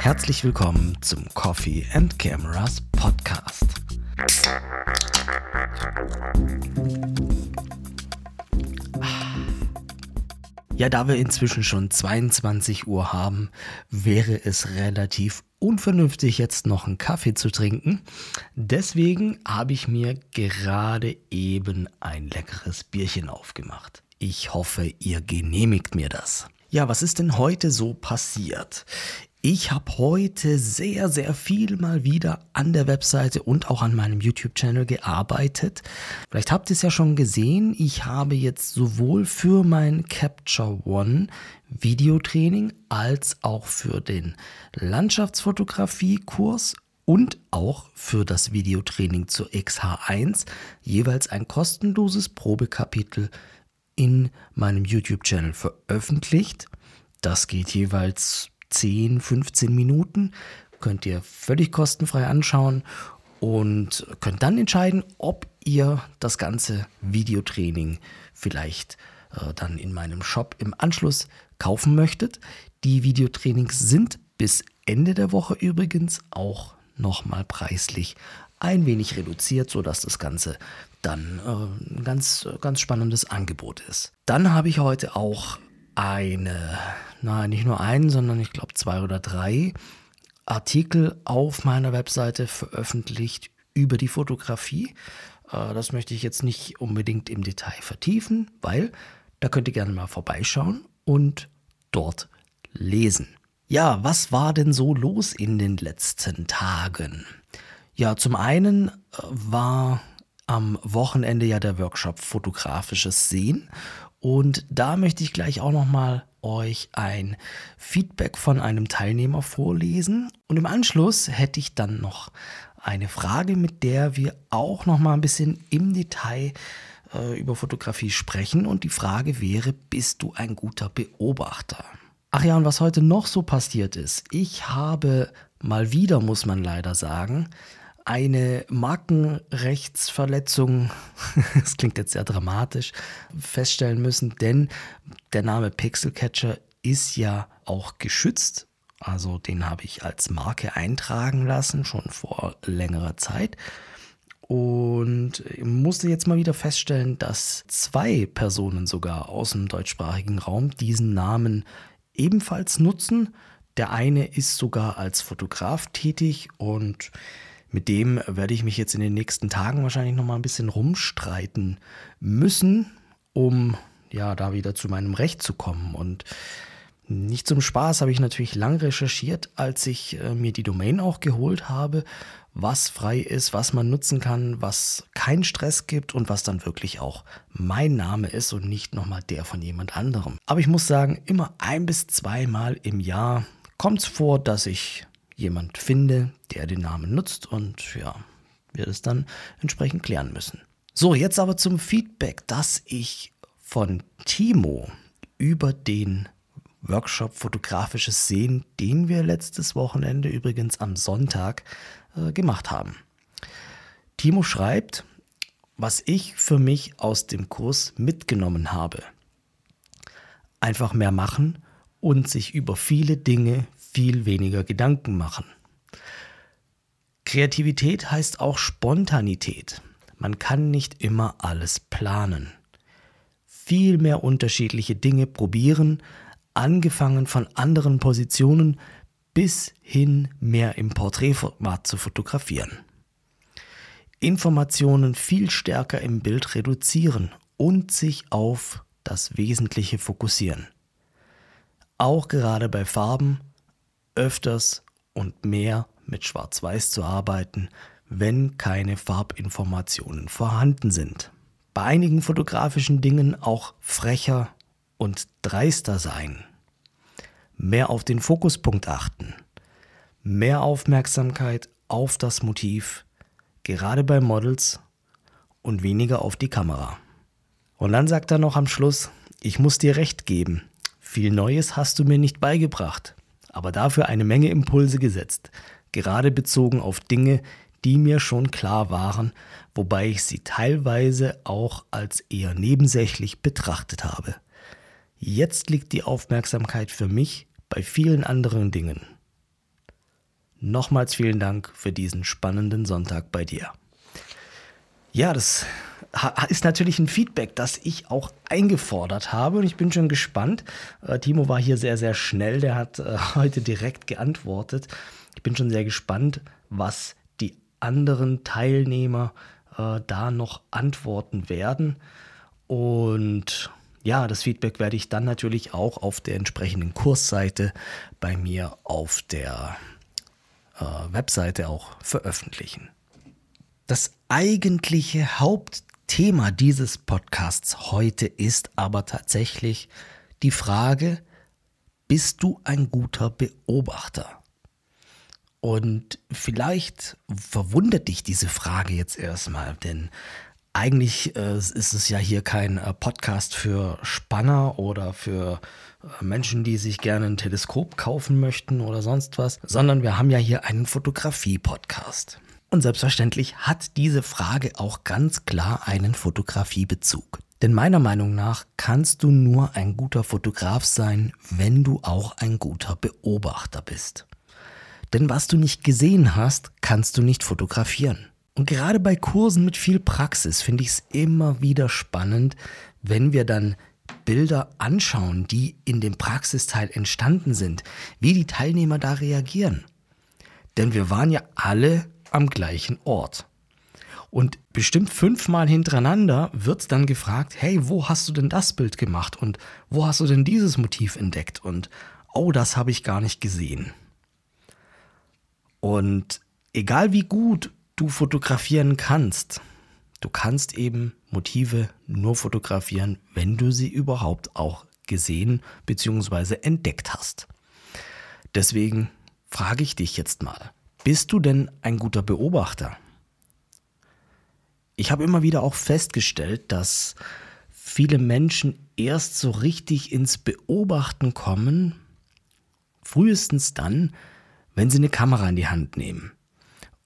Herzlich willkommen zum Coffee and Cameras Podcast. Ja, da wir inzwischen schon 22 Uhr haben, wäre es relativ unvernünftig, jetzt noch einen Kaffee zu trinken. Deswegen habe ich mir gerade eben ein leckeres Bierchen aufgemacht. Ich hoffe, ihr genehmigt mir das. Ja, was ist denn heute so passiert? Ich habe heute sehr, sehr viel mal wieder an der Webseite und auch an meinem YouTube-Channel gearbeitet. Vielleicht habt ihr es ja schon gesehen, ich habe jetzt sowohl für mein Capture One Videotraining als auch für den Landschaftsfotografie-Kurs und auch für das Videotraining zur XH1 jeweils ein kostenloses Probekapitel in meinem YouTube-Channel veröffentlicht. Das geht jeweils 10, 15 Minuten. Könnt ihr völlig kostenfrei anschauen und könnt dann entscheiden, ob ihr das ganze Videotraining vielleicht äh, dann in meinem Shop im Anschluss kaufen möchtet. Die Videotrainings sind bis Ende der Woche übrigens auch nochmal preislich ein wenig reduziert, sodass das Ganze dann äh, ein ganz, ganz spannendes Angebot ist. Dann habe ich heute auch eine, nein, nicht nur einen, sondern ich glaube zwei oder drei Artikel auf meiner Webseite veröffentlicht über die Fotografie. Äh, das möchte ich jetzt nicht unbedingt im Detail vertiefen, weil da könnt ihr gerne mal vorbeischauen und dort lesen. Ja, was war denn so los in den letzten Tagen? Ja, zum einen äh, war am Wochenende ja der Workshop Fotografisches Sehen und da möchte ich gleich auch noch mal euch ein Feedback von einem Teilnehmer vorlesen. Und im Anschluss hätte ich dann noch eine Frage, mit der wir auch noch mal ein bisschen im Detail äh, über Fotografie sprechen. Und die Frage wäre, bist du ein guter Beobachter? Ach ja, und was heute noch so passiert ist. Ich habe mal wieder, muss man leider sagen, eine Markenrechtsverletzung, das klingt jetzt sehr dramatisch, feststellen müssen, denn der Name Pixelcatcher ist ja auch geschützt. Also den habe ich als Marke eintragen lassen, schon vor längerer Zeit. Und musste jetzt mal wieder feststellen, dass zwei Personen sogar aus dem deutschsprachigen Raum diesen Namen ebenfalls nutzen. Der eine ist sogar als Fotograf tätig und mit dem werde ich mich jetzt in den nächsten Tagen wahrscheinlich noch mal ein bisschen rumstreiten müssen, um ja da wieder zu meinem Recht zu kommen. Und nicht zum Spaß habe ich natürlich lang recherchiert, als ich äh, mir die Domain auch geholt habe, was frei ist, was man nutzen kann, was keinen Stress gibt und was dann wirklich auch mein Name ist und nicht nochmal der von jemand anderem. Aber ich muss sagen, immer ein bis zweimal im Jahr kommt es vor, dass ich jemand finde, der den Namen nutzt und ja, wir das dann entsprechend klären müssen. So, jetzt aber zum Feedback, das ich von Timo über den Workshop Fotografisches Sehen, den wir letztes Wochenende übrigens am Sonntag äh, gemacht haben. Timo schreibt, was ich für mich aus dem Kurs mitgenommen habe. Einfach mehr machen und sich über viele Dinge viel weniger Gedanken machen. Kreativität heißt auch Spontanität. Man kann nicht immer alles planen. Viel mehr unterschiedliche Dinge probieren, angefangen von anderen Positionen bis hin mehr im Porträtformat zu fotografieren. Informationen viel stärker im Bild reduzieren und sich auf das Wesentliche fokussieren. Auch gerade bei Farben öfters und mehr mit Schwarz-Weiß zu arbeiten, wenn keine Farbinformationen vorhanden sind. Bei einigen fotografischen Dingen auch frecher und dreister sein. Mehr auf den Fokuspunkt achten. Mehr Aufmerksamkeit auf das Motiv, gerade bei Models und weniger auf die Kamera. Und dann sagt er noch am Schluss, ich muss dir recht geben, viel Neues hast du mir nicht beigebracht aber dafür eine Menge Impulse gesetzt, gerade bezogen auf Dinge, die mir schon klar waren, wobei ich sie teilweise auch als eher nebensächlich betrachtet habe. Jetzt liegt die Aufmerksamkeit für mich bei vielen anderen Dingen. Nochmals vielen Dank für diesen spannenden Sonntag bei dir. Ja, das ist natürlich ein Feedback, das ich auch eingefordert habe und ich bin schon gespannt. Äh, Timo war hier sehr, sehr schnell, der hat äh, heute direkt geantwortet. Ich bin schon sehr gespannt, was die anderen Teilnehmer äh, da noch antworten werden. Und ja, das Feedback werde ich dann natürlich auch auf der entsprechenden Kursseite bei mir auf der Webseite auch veröffentlichen. Das eigentliche Hauptthema dieses Podcasts heute ist aber tatsächlich die Frage, bist du ein guter Beobachter? Und vielleicht verwundert dich diese Frage jetzt erstmal, denn eigentlich äh, ist es ja hier kein äh, Podcast für Spanner oder für äh, Menschen, die sich gerne ein Teleskop kaufen möchten oder sonst was, sondern wir haben ja hier einen Fotografie-Podcast. Und selbstverständlich hat diese Frage auch ganz klar einen Fotografiebezug. Denn meiner Meinung nach kannst du nur ein guter Fotograf sein, wenn du auch ein guter Beobachter bist. Denn was du nicht gesehen hast, kannst du nicht fotografieren. Und gerade bei Kursen mit viel Praxis finde ich es immer wieder spannend, wenn wir dann Bilder anschauen, die in dem Praxisteil entstanden sind, wie die Teilnehmer da reagieren. Denn wir waren ja alle am gleichen Ort. Und bestimmt fünfmal hintereinander wird dann gefragt, hey, wo hast du denn das Bild gemacht und wo hast du denn dieses Motiv entdeckt und oh, das habe ich gar nicht gesehen. Und egal wie gut du fotografieren kannst, du kannst eben Motive nur fotografieren, wenn du sie überhaupt auch gesehen bzw. entdeckt hast. Deswegen frage ich dich jetzt mal, bist du denn ein guter Beobachter? Ich habe immer wieder auch festgestellt, dass viele Menschen erst so richtig ins Beobachten kommen, frühestens dann, wenn Sie eine Kamera in die Hand nehmen.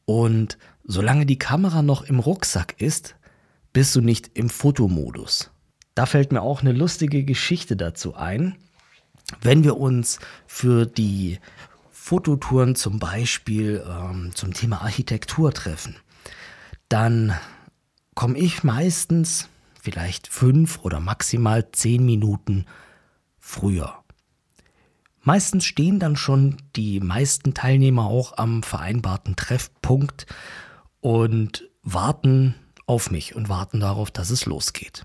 Und solange die Kamera noch im Rucksack ist, bist du nicht im Fotomodus. Da fällt mir auch eine lustige Geschichte dazu ein. Wenn wir uns für die Fototouren zum Beispiel ähm, zum Thema Architektur treffen, dann komme ich meistens vielleicht fünf oder maximal zehn Minuten früher. Meistens stehen dann schon die meisten Teilnehmer auch am vereinbarten Treffpunkt und warten auf mich und warten darauf, dass es losgeht.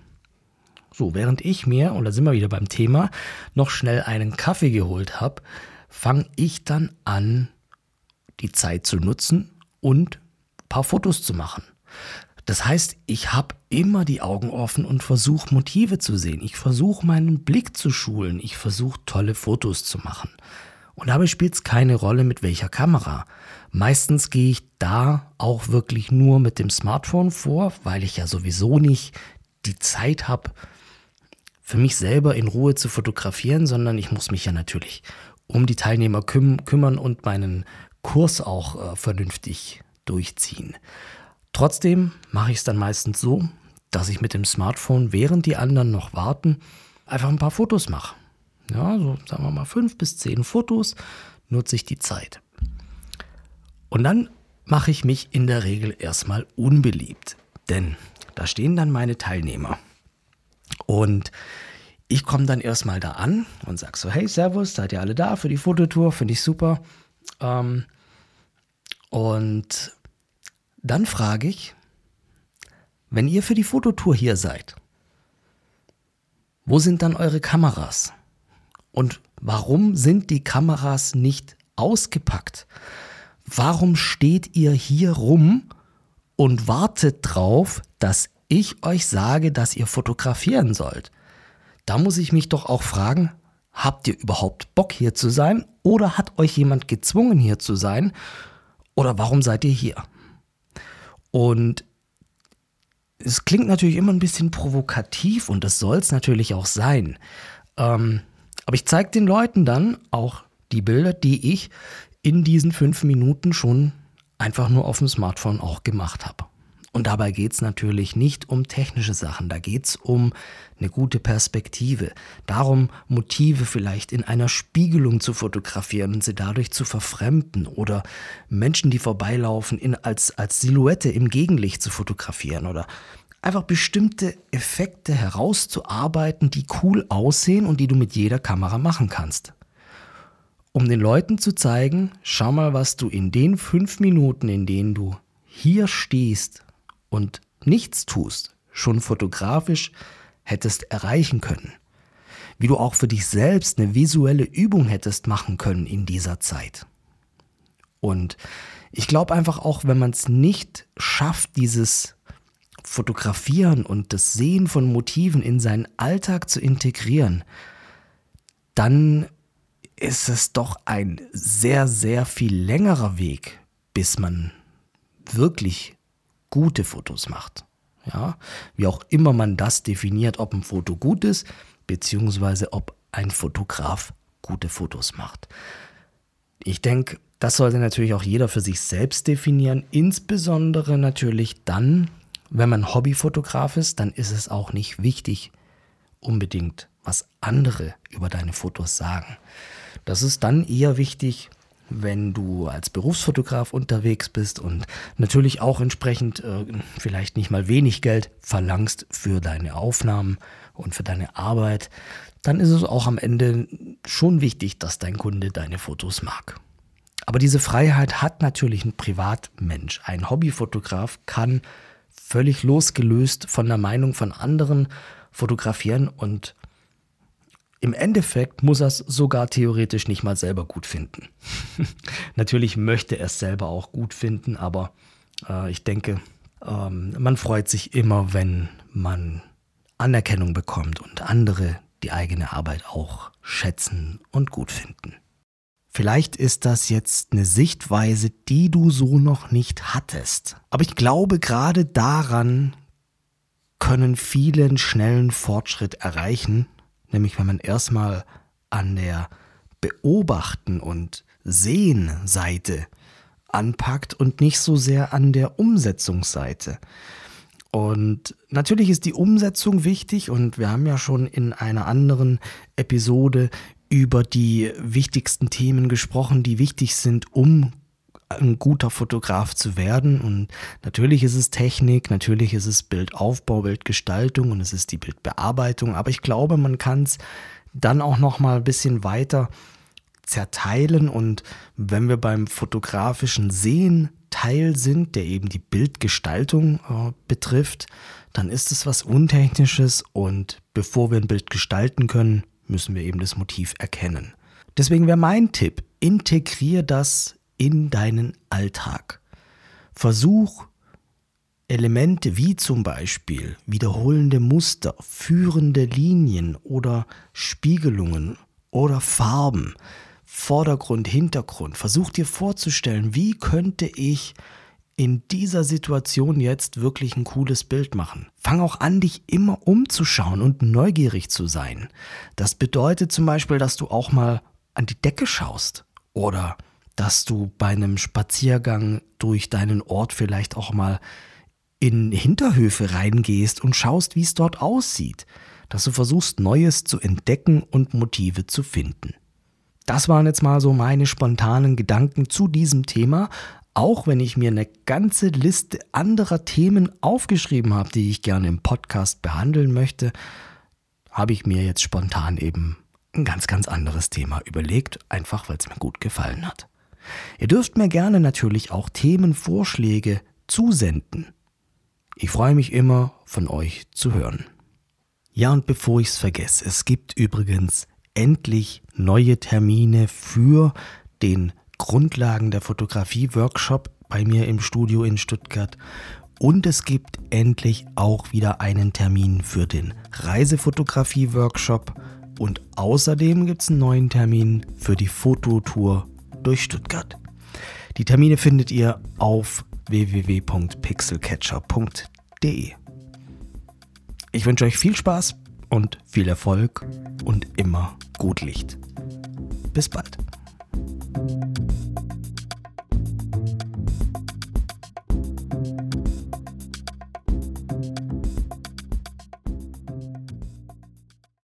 So, während ich mir, und da sind wir wieder beim Thema, noch schnell einen Kaffee geholt habe, fange ich dann an, die Zeit zu nutzen und ein paar Fotos zu machen. Das heißt, ich habe immer die Augen offen und versuche Motive zu sehen. Ich versuche meinen Blick zu schulen. Ich versuche tolle Fotos zu machen. Und dabei spielt es keine Rolle, mit welcher Kamera. Meistens gehe ich da auch wirklich nur mit dem Smartphone vor, weil ich ja sowieso nicht die Zeit habe, für mich selber in Ruhe zu fotografieren, sondern ich muss mich ja natürlich um die Teilnehmer küm kümmern und meinen Kurs auch äh, vernünftig durchziehen. Trotzdem mache ich es dann meistens so, dass ich mit dem Smartphone, während die anderen noch warten, einfach ein paar Fotos mache. Ja, so sagen wir mal fünf bis zehn Fotos, nutze ich die Zeit. Und dann mache ich mich in der Regel erstmal unbeliebt. Denn da stehen dann meine Teilnehmer. Und ich komme dann erstmal da an und sage so, hey, Servus, seid ihr alle da für die Fototour? Finde ich super. Ähm, und dann frage ich, wenn ihr für die Fototour hier seid, wo sind dann eure Kameras? Und warum sind die Kameras nicht ausgepackt? Warum steht ihr hier rum und wartet drauf, dass ich euch sage, dass ihr fotografieren sollt? Da muss ich mich doch auch fragen, habt ihr überhaupt Bock hier zu sein oder hat euch jemand gezwungen hier zu sein? Oder warum seid ihr hier? Und es klingt natürlich immer ein bisschen provokativ und das soll es natürlich auch sein. Ähm, aber ich zeige den Leuten dann auch die Bilder, die ich in diesen fünf Minuten schon einfach nur auf dem Smartphone auch gemacht habe. Und dabei geht es natürlich nicht um technische Sachen, da geht es um eine gute Perspektive, darum, Motive vielleicht in einer Spiegelung zu fotografieren und sie dadurch zu verfremden oder Menschen, die vorbeilaufen, in, als, als Silhouette im Gegenlicht zu fotografieren oder einfach bestimmte Effekte herauszuarbeiten, die cool aussehen und die du mit jeder Kamera machen kannst. Um den Leuten zu zeigen, schau mal, was du in den fünf Minuten, in denen du hier stehst und nichts tust, schon fotografisch hättest erreichen können. Wie du auch für dich selbst eine visuelle Übung hättest machen können in dieser Zeit. Und ich glaube einfach auch, wenn man es nicht schafft, dieses Fotografieren und das Sehen von Motiven in seinen Alltag zu integrieren, dann ist es doch ein sehr, sehr viel längerer Weg, bis man wirklich gute Fotos macht. Ja, wie auch immer man das definiert, ob ein Foto gut ist, beziehungsweise ob ein Fotograf gute Fotos macht. Ich denke, das sollte natürlich auch jeder für sich selbst definieren, insbesondere natürlich dann, wenn man Hobbyfotograf ist, dann ist es auch nicht wichtig, unbedingt, was andere über deine Fotos sagen. Das ist dann eher wichtig, wenn du als Berufsfotograf unterwegs bist und natürlich auch entsprechend äh, vielleicht nicht mal wenig Geld verlangst für deine Aufnahmen und für deine Arbeit, dann ist es auch am Ende schon wichtig, dass dein Kunde deine Fotos mag. Aber diese Freiheit hat natürlich ein Privatmensch. Ein Hobbyfotograf kann völlig losgelöst von der Meinung von anderen fotografieren und im Endeffekt muss er es sogar theoretisch nicht mal selber gut finden. Natürlich möchte er es selber auch gut finden, aber äh, ich denke, ähm, man freut sich immer, wenn man Anerkennung bekommt und andere die eigene Arbeit auch schätzen und gut finden. Vielleicht ist das jetzt eine Sichtweise, die du so noch nicht hattest. Aber ich glaube, gerade daran können viele einen schnellen Fortschritt erreichen, nämlich wenn man erstmal an der Beobachten und Sehen Seite anpackt und nicht so sehr an der Umsetzungsseite. Und natürlich ist die Umsetzung wichtig und wir haben ja schon in einer anderen Episode über die wichtigsten Themen gesprochen, die wichtig sind, um ein guter Fotograf zu werden. Und natürlich ist es Technik, natürlich ist es Bildaufbau, Bildgestaltung und es ist die Bildbearbeitung. Aber ich glaube, man kann es dann auch noch mal ein bisschen weiter zerteilen. Und wenn wir beim fotografischen Sehen Teil sind, der eben die Bildgestaltung äh, betrifft, dann ist es was Untechnisches. Und bevor wir ein Bild gestalten können, müssen wir eben das Motiv erkennen. Deswegen wäre mein Tipp, integriere das in deinen Alltag. Versuch Elemente wie zum Beispiel wiederholende Muster, führende Linien oder Spiegelungen oder Farben, Vordergrund, Hintergrund. Versuch dir vorzustellen, wie könnte ich in dieser Situation jetzt wirklich ein cooles Bild machen. Fang auch an, dich immer umzuschauen und neugierig zu sein. Das bedeutet zum Beispiel, dass du auch mal an die Decke schaust oder dass du bei einem Spaziergang durch deinen Ort vielleicht auch mal in Hinterhöfe reingehst und schaust, wie es dort aussieht, dass du versuchst, Neues zu entdecken und Motive zu finden. Das waren jetzt mal so meine spontanen Gedanken zu diesem Thema, auch wenn ich mir eine ganze Liste anderer Themen aufgeschrieben habe, die ich gerne im Podcast behandeln möchte, habe ich mir jetzt spontan eben ein ganz, ganz anderes Thema überlegt, einfach weil es mir gut gefallen hat. Ihr dürft mir gerne natürlich auch Themenvorschläge zusenden. Ich freue mich immer, von euch zu hören. Ja, und bevor ich es vergesse, es gibt übrigens endlich neue Termine für den Grundlagen der Fotografie-Workshop bei mir im Studio in Stuttgart. Und es gibt endlich auch wieder einen Termin für den Reisefotografie-Workshop. Und außerdem gibt es einen neuen Termin für die Fototour durch Stuttgart. Die Termine findet ihr auf www.pixelcatcher.de. Ich wünsche euch viel Spaß und viel Erfolg und immer gut Licht. Bis bald.